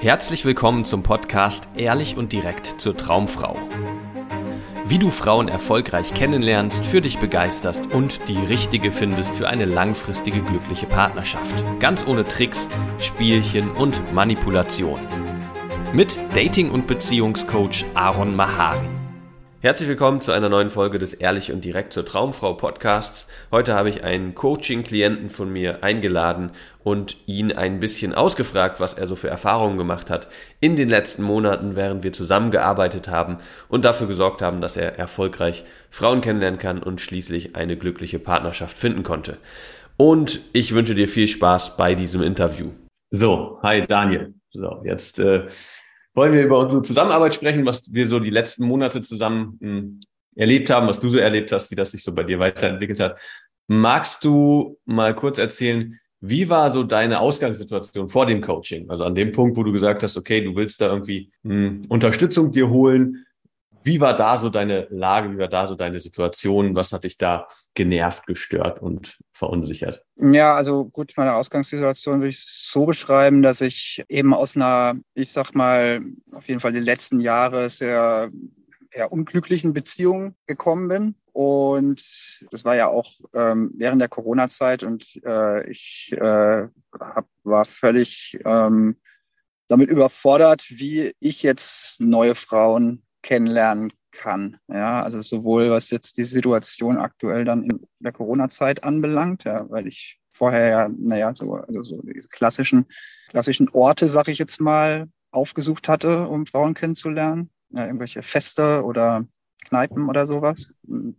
Herzlich willkommen zum Podcast Ehrlich und direkt zur Traumfrau. Wie du Frauen erfolgreich kennenlernst, für dich begeisterst und die richtige findest für eine langfristige glückliche Partnerschaft. Ganz ohne Tricks, Spielchen und Manipulation. Mit Dating- und Beziehungscoach Aaron Mahari. Herzlich willkommen zu einer neuen Folge des Ehrlich und Direkt zur Traumfrau Podcasts. Heute habe ich einen Coaching-Klienten von mir eingeladen und ihn ein bisschen ausgefragt, was er so für Erfahrungen gemacht hat in den letzten Monaten, während wir zusammengearbeitet haben und dafür gesorgt haben, dass er erfolgreich Frauen kennenlernen kann und schließlich eine glückliche Partnerschaft finden konnte. Und ich wünsche dir viel Spaß bei diesem Interview. So, hi Daniel. So, jetzt äh, wollen wir über unsere Zusammenarbeit sprechen, was wir so die letzten Monate zusammen hm, erlebt haben, was du so erlebt hast, wie das sich so bei dir weiterentwickelt hat. Magst du mal kurz erzählen, wie war so deine Ausgangssituation vor dem Coaching? Also an dem Punkt, wo du gesagt hast, okay, du willst da irgendwie mh, hm, Unterstützung dir holen. Wie war da so deine Lage? Wie war da so deine Situation? Was hat dich da genervt, gestört und verunsichert? Ja, also gut, meine Ausgangssituation würde ich so beschreiben, dass ich eben aus einer, ich sag mal, auf jeden Fall die letzten Jahre sehr eher unglücklichen Beziehung gekommen bin. Und das war ja auch ähm, während der Corona-Zeit und äh, ich äh, hab, war völlig ähm, damit überfordert, wie ich jetzt neue Frauen kennenlernen kann. Ja, also sowohl was jetzt die Situation aktuell dann in der Corona-Zeit anbelangt, ja, weil ich vorher ja, naja, so, also so diese klassischen, klassischen Orte, sag ich jetzt mal, aufgesucht hatte, um Frauen kennenzulernen. Ja, irgendwelche Feste oder Kneipen oder sowas,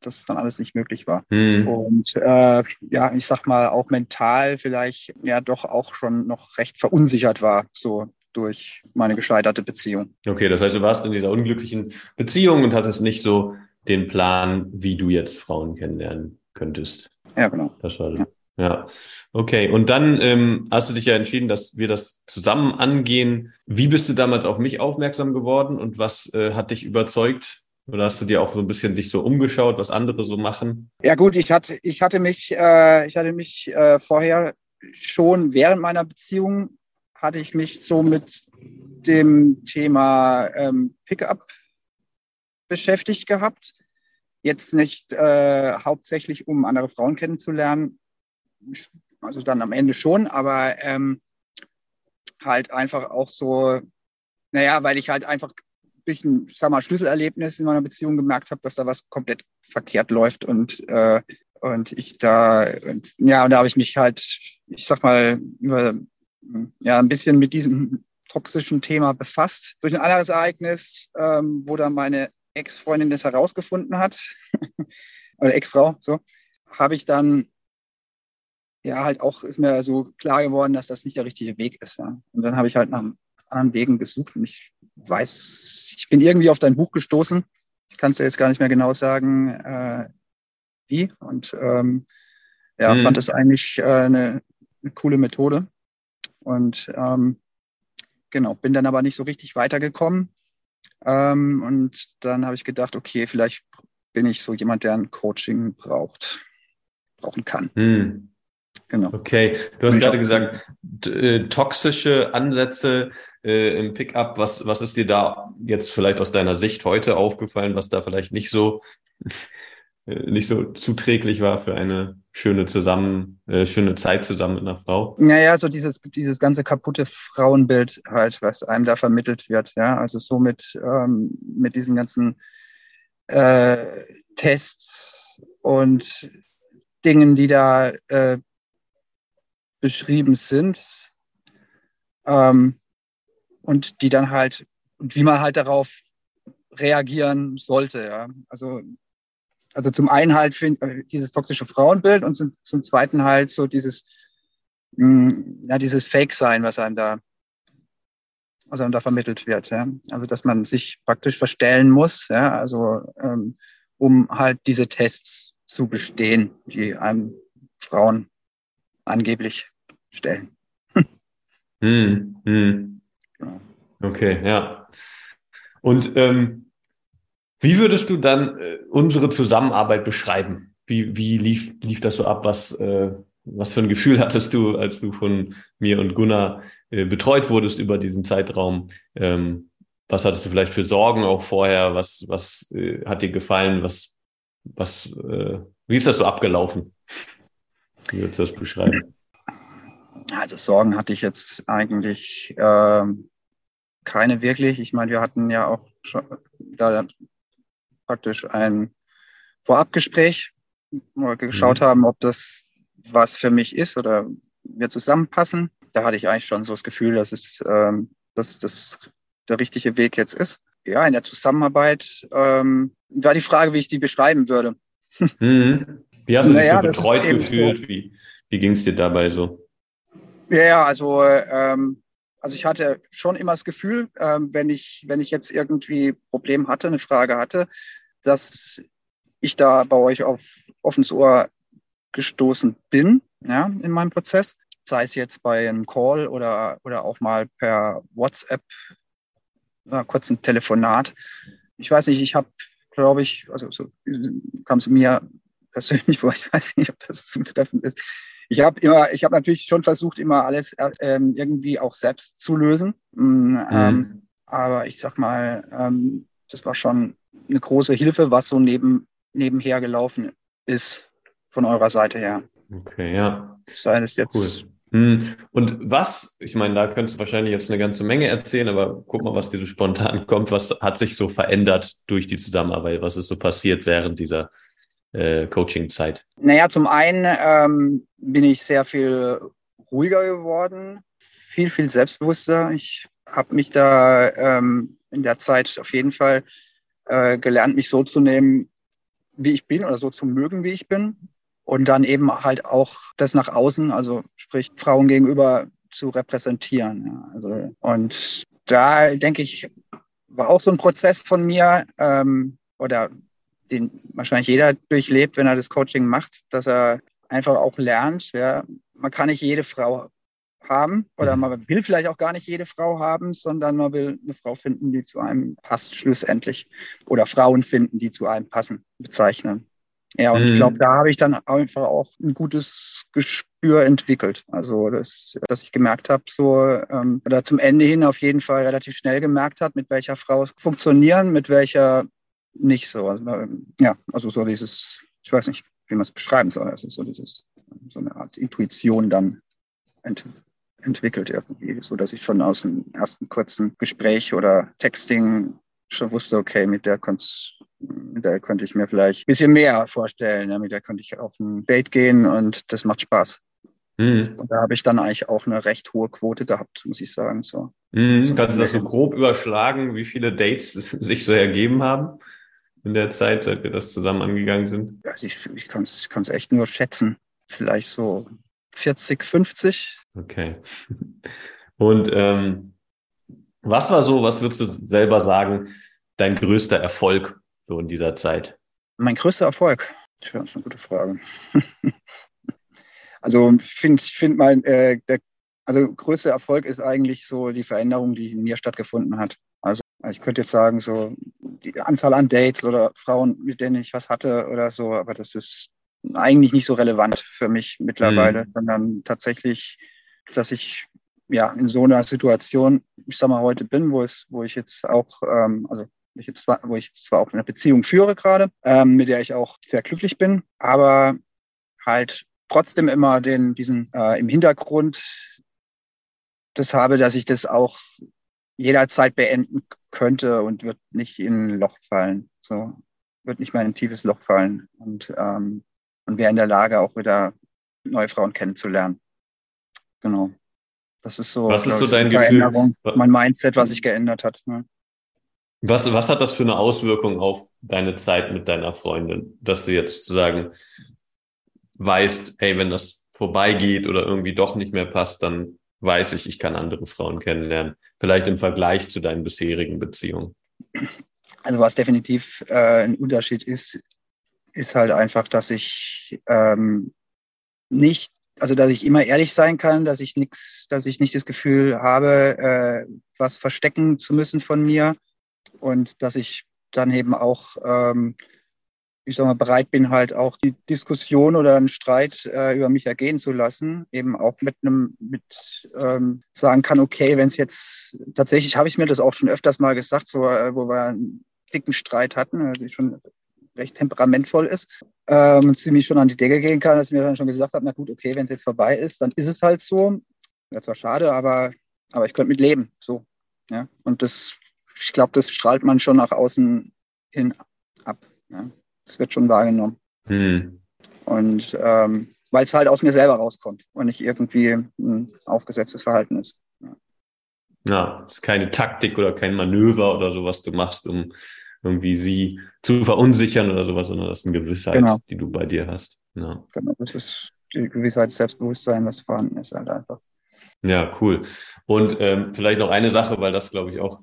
das dann alles nicht möglich war. Mhm. Und äh, ja, ich sag mal, auch mental vielleicht ja doch auch schon noch recht verunsichert war, so durch meine gescheiterte Beziehung. Okay, das heißt, du warst in dieser unglücklichen Beziehung und hattest nicht so den Plan, wie du jetzt Frauen kennenlernen könntest. Ja, genau. Das war ja. ja. Okay, und dann ähm, hast du dich ja entschieden, dass wir das zusammen angehen. Wie bist du damals auf mich aufmerksam geworden und was äh, hat dich überzeugt? Oder hast du dir auch so ein bisschen dich so umgeschaut, was andere so machen? Ja gut, ich hatte, ich hatte mich, äh, ich hatte mich äh, vorher schon während meiner Beziehung hatte ich mich so mit dem Thema ähm, Pickup beschäftigt gehabt. Jetzt nicht äh, hauptsächlich, um andere Frauen kennenzulernen, also dann am Ende schon, aber ähm, halt einfach auch so, naja, weil ich halt einfach durch ein, sag mal, Schlüsselerlebnis in meiner Beziehung gemerkt habe, dass da was komplett verkehrt läuft und äh, und ich da und, ja und da habe ich mich halt, ich sag mal über ja, ein bisschen mit diesem toxischen Thema befasst. Durch ein anderes Ereignis, ähm, wo dann meine Ex-Freundin das herausgefunden hat, oder Ex-Frau, so, habe ich dann ja halt auch, ist mir so klar geworden, dass das nicht der richtige Weg ist. Ja. Und dann habe ich halt nach anderen Wegen gesucht und ich weiß, ich bin irgendwie auf dein Buch gestoßen. Ich kann es dir jetzt gar nicht mehr genau sagen, äh, wie. Und ähm, ja, mhm. fand es eigentlich äh, eine, eine coole Methode. Und ähm, genau, bin dann aber nicht so richtig weitergekommen. Ähm, und dann habe ich gedacht, okay, vielleicht bin ich so jemand, der ein Coaching braucht, brauchen kann. Hm. Genau. Okay, du hast gerade gesagt, äh, toxische Ansätze äh, im Pickup. Was, was ist dir da jetzt vielleicht aus deiner Sicht heute aufgefallen, was da vielleicht nicht so nicht so zuträglich war für eine schöne zusammen, äh, schöne Zeit zusammen mit einer Frau. Naja, so dieses, dieses ganze kaputte Frauenbild halt, was einem da vermittelt wird, ja. Also so mit, ähm, mit diesen ganzen äh, Tests und Dingen, die da äh, beschrieben sind. Ähm, und die dann halt, und wie man halt darauf reagieren sollte, ja. Also also zum einen halt find, äh, dieses toxische Frauenbild und zum, zum zweiten halt so dieses, mh, hm, ja, dieses Fake-Sein, was einem da, was einem da vermittelt wird. Ja? Also dass man sich praktisch verstellen muss, ja, also ähm, um halt diese Tests zu bestehen, die einem Frauen angeblich stellen. Hm, hm. Okay, ja. Und ähm, wie würdest du dann äh, unsere Zusammenarbeit beschreiben? Wie, wie lief, lief das so ab? Was, äh, was für ein Gefühl hattest du, als du von mir und Gunnar äh, betreut wurdest über diesen Zeitraum? Ähm, was hattest du vielleicht für Sorgen auch vorher? Was, was äh, hat dir gefallen? Was, was, äh, wie ist das so abgelaufen? Wie würdest du das beschreiben? Also Sorgen hatte ich jetzt eigentlich äh, keine wirklich. Ich meine, wir hatten ja auch schon da praktisch ein Vorabgespräch, wo wir geschaut mhm. haben, ob das was für mich ist oder wir zusammenpassen. Da hatte ich eigentlich schon so das Gefühl, dass es, ähm, dass das der richtige Weg jetzt ist. Ja, in der Zusammenarbeit ähm, war die Frage, wie ich die beschreiben würde. Mhm. Wie hast du naja, dich so betreut gefühlt? So. Wie, wie ging es dir dabei so? Ja, also, ähm, also ich hatte schon immer das Gefühl, ähm, wenn, ich, wenn ich jetzt irgendwie Problem hatte, eine Frage hatte, dass ich da bei euch auf offenes Ohr gestoßen bin, ja, in meinem Prozess. Sei es jetzt bei einem Call oder, oder auch mal per WhatsApp, na, kurz ein Telefonat. Ich weiß nicht, ich habe, glaube ich, also so kam es mir persönlich vor, ich weiß nicht, ob das zutreffend ist. Ich habe immer, ich habe natürlich schon versucht, immer alles äh, ähm, irgendwie auch selbst zu lösen. Mm, mhm. Ähm, aber ich sag mal, ähm, das war schon eine große Hilfe, was so neben, nebenher gelaufen ist von eurer Seite her. Okay, ja. Sei es jetzt. Cool. Hm. Und was, ich meine, da könntest du wahrscheinlich jetzt eine ganze Menge erzählen, aber guck mal, was dir so spontan kommt. Was hat sich so verändert durch die Zusammenarbeit? Was ist so passiert während dieser äh, Coaching-Zeit? Naja, zum einen ähm, bin ich sehr viel ruhiger geworden, viel, viel selbstbewusster. Ich habe mich da ähm, in der Zeit auf jeden Fall äh, gelernt, mich so zu nehmen, wie ich bin oder so zu mögen, wie ich bin. Und dann eben halt auch das nach außen, also sprich Frauen gegenüber zu repräsentieren. Ja. Also, und da denke ich, war auch so ein Prozess von mir, ähm, oder den wahrscheinlich jeder durchlebt, wenn er das Coaching macht, dass er einfach auch lernt, ja, man kann nicht jede Frau haben oder mhm. man will vielleicht auch gar nicht jede Frau haben, sondern man will eine Frau finden, die zu einem passt schlussendlich oder Frauen finden, die zu einem passen, bezeichnen. Ja, und mhm. ich glaube, da habe ich dann einfach auch ein gutes Gespür entwickelt. Also, dass, dass ich gemerkt habe, so, ähm, oder zum Ende hin auf jeden Fall relativ schnell gemerkt hat, mit welcher Frau es funktionieren, mit welcher nicht so. Also, ja, also so dieses, ich weiß nicht, wie man es beschreiben soll. Es ist so dieses, so eine Art Intuition dann ent entwickelt irgendwie, so dass ich schon aus dem ersten kurzen Gespräch oder Texting schon wusste, okay, mit der, mit der könnte ich mir vielleicht ein bisschen mehr vorstellen. Ja, mit der könnte ich auf ein Date gehen und das macht Spaß. Mhm. Und da habe ich dann eigentlich auch eine recht hohe Quote gehabt, muss ich sagen. So. Mhm. Also, Kannst du das so grob überschlagen, wie viele Dates sich so ergeben haben in der Zeit, seit wir das zusammen angegangen sind? Also ich, ich kann es ich echt nur schätzen. Vielleicht so 40, 50. Okay. Und ähm, was war so, was würdest du selber sagen, dein größter Erfolg so in dieser Zeit? Mein größter Erfolg? Tja, das ist eine gute Frage. also ich finde, ich finde mein, äh, der also größter Erfolg ist eigentlich so die Veränderung, die in mir stattgefunden hat. Also, also ich könnte jetzt sagen, so die Anzahl an Dates oder Frauen, mit denen ich was hatte oder so, aber das ist eigentlich nicht so relevant für mich mittlerweile, mhm. sondern tatsächlich, dass ich ja in so einer Situation, ich sag mal, heute bin, wo es, wo ich jetzt auch, ähm, also ich jetzt zwar, wo ich zwar auch eine Beziehung führe gerade, ähm, mit der ich auch sehr glücklich bin, aber halt trotzdem immer den, diesen äh, im Hintergrund das habe, dass ich das auch jederzeit beenden könnte und wird nicht in ein Loch fallen. So wird nicht mal in ein tiefes Loch fallen und, ähm, und wäre in der Lage, auch wieder neue Frauen kennenzulernen. Genau. Das ist so, was ist so dein Gefühl? Mein Mindset, was sich geändert hat. Ne? Was, was hat das für eine Auswirkung auf deine Zeit mit deiner Freundin, dass du jetzt sozusagen weißt, hey, wenn das vorbeigeht oder irgendwie doch nicht mehr passt, dann weiß ich, ich kann andere Frauen kennenlernen. Vielleicht im Vergleich zu deinen bisherigen Beziehungen. Also was definitiv äh, ein Unterschied ist, ist halt einfach, dass ich ähm, nicht, also dass ich immer ehrlich sein kann, dass ich nichts, dass ich nicht das Gefühl habe, äh, was verstecken zu müssen von mir, und dass ich dann eben auch ähm, ich sag mal, bereit bin, halt auch die Diskussion oder einen Streit äh, über mich ergehen zu lassen. Eben auch mit einem, mit ähm, sagen kann, okay, wenn es jetzt tatsächlich habe ich mir das auch schon öfters mal gesagt, so äh, wo wir einen dicken Streit hatten, also schon recht temperamentvoll ist ähm, ziemlich schon an die Decke gehen kann, dass ich mir dann schon gesagt habe, na gut, okay, wenn es jetzt vorbei ist, dann ist es halt so. Das war schade, aber, aber ich könnte mit leben. So. Ja. Und das, ich glaube, das strahlt man schon nach außen hin ab. Ja. Das wird schon wahrgenommen. Hm. Und ähm, weil es halt aus mir selber rauskommt und nicht irgendwie ein aufgesetztes Verhalten ist. Ja, ja ist keine Taktik oder kein Manöver oder so, was du machst, um irgendwie sie zu verunsichern oder sowas, sondern das ist eine Gewissheit, genau. die du bei dir hast. Ja. Genau, das ist die Gewissheit, Selbstbewusstsein, was vorhanden ist, halt einfach. Ja, cool. Und ähm, vielleicht noch eine Sache, weil das, glaube ich, auch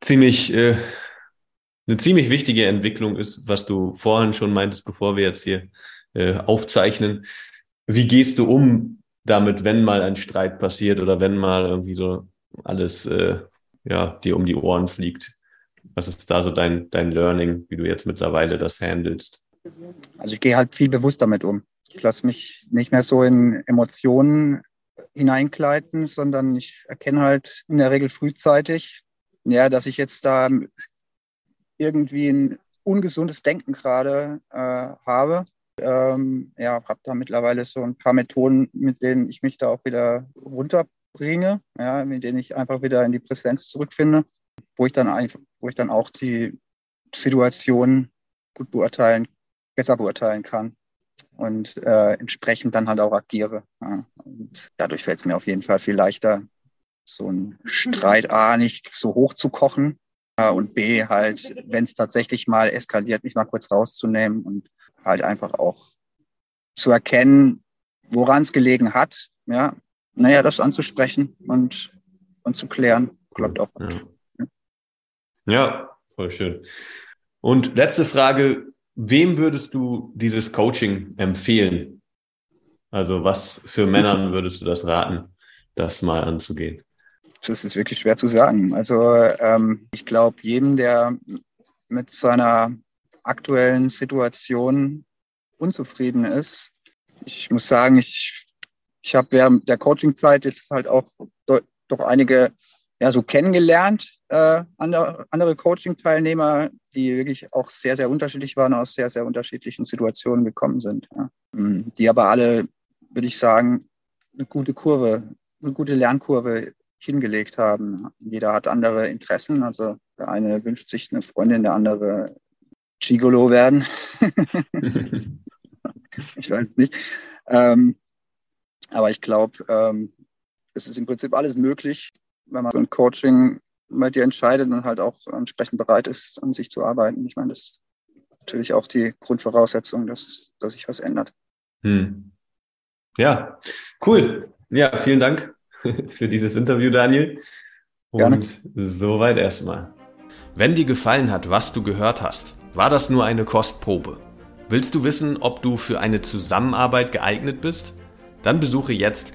ziemlich äh, eine ziemlich wichtige Entwicklung ist, was du vorhin schon meintest, bevor wir jetzt hier äh, aufzeichnen. Wie gehst du um damit, wenn mal ein Streit passiert oder wenn mal irgendwie so alles äh, ja, dir um die Ohren fliegt? Was ist da so dein, dein Learning, wie du jetzt mittlerweile das handelst? Also ich gehe halt viel bewusst damit um. Ich lasse mich nicht mehr so in Emotionen hineinkleiden, sondern ich erkenne halt in der Regel frühzeitig, ja, dass ich jetzt da irgendwie ein ungesundes Denken gerade äh, habe. Ähm, ja, habe da mittlerweile so ein paar Methoden, mit denen ich mich da auch wieder runterbringe, ja, mit denen ich einfach wieder in die Präsenz zurückfinde wo ich dann einfach, wo ich dann auch die Situation gut beurteilen, besser beurteilen kann und äh, entsprechend dann halt auch agiere. Ja. Dadurch fällt es mir auf jeden Fall viel leichter, so einen Streit A nicht so hoch zu kochen äh, und B halt, wenn es tatsächlich mal eskaliert, mich mal kurz rauszunehmen und halt einfach auch zu erkennen, woran es gelegen hat, ja, naja, das anzusprechen und, und zu klären, klappt auch gut. Ja. Ja, voll schön. Und letzte Frage, wem würdest du dieses Coaching empfehlen? Also was für Männern würdest du das raten, das mal anzugehen? Das ist wirklich schwer zu sagen. Also ähm, ich glaube, jedem, der mit seiner aktuellen Situation unzufrieden ist, ich muss sagen, ich, ich habe während der Coachingzeit jetzt halt auch doch einige ja, so kennengelernt, äh, andere, andere Coaching-Teilnehmer, die wirklich auch sehr, sehr unterschiedlich waren, aus sehr, sehr unterschiedlichen Situationen gekommen sind. Ja. Mm, die aber alle, würde ich sagen, eine gute Kurve, eine gute Lernkurve hingelegt haben. Jeder hat andere Interessen. Also der eine wünscht sich eine Freundin, der andere Gigolo werden. ich weiß nicht. Ähm, aber ich glaube, ähm, es ist im Prinzip alles möglich wenn man so ein Coaching bei dir entscheidet und halt auch entsprechend bereit ist, an sich zu arbeiten. Ich meine, das ist natürlich auch die Grundvoraussetzung, dass, dass sich was ändert. Hm. Ja, cool. Ja, vielen Dank für dieses Interview, Daniel. Und Gerne. soweit erstmal. Wenn dir gefallen hat, was du gehört hast, war das nur eine Kostprobe. Willst du wissen, ob du für eine Zusammenarbeit geeignet bist? Dann besuche jetzt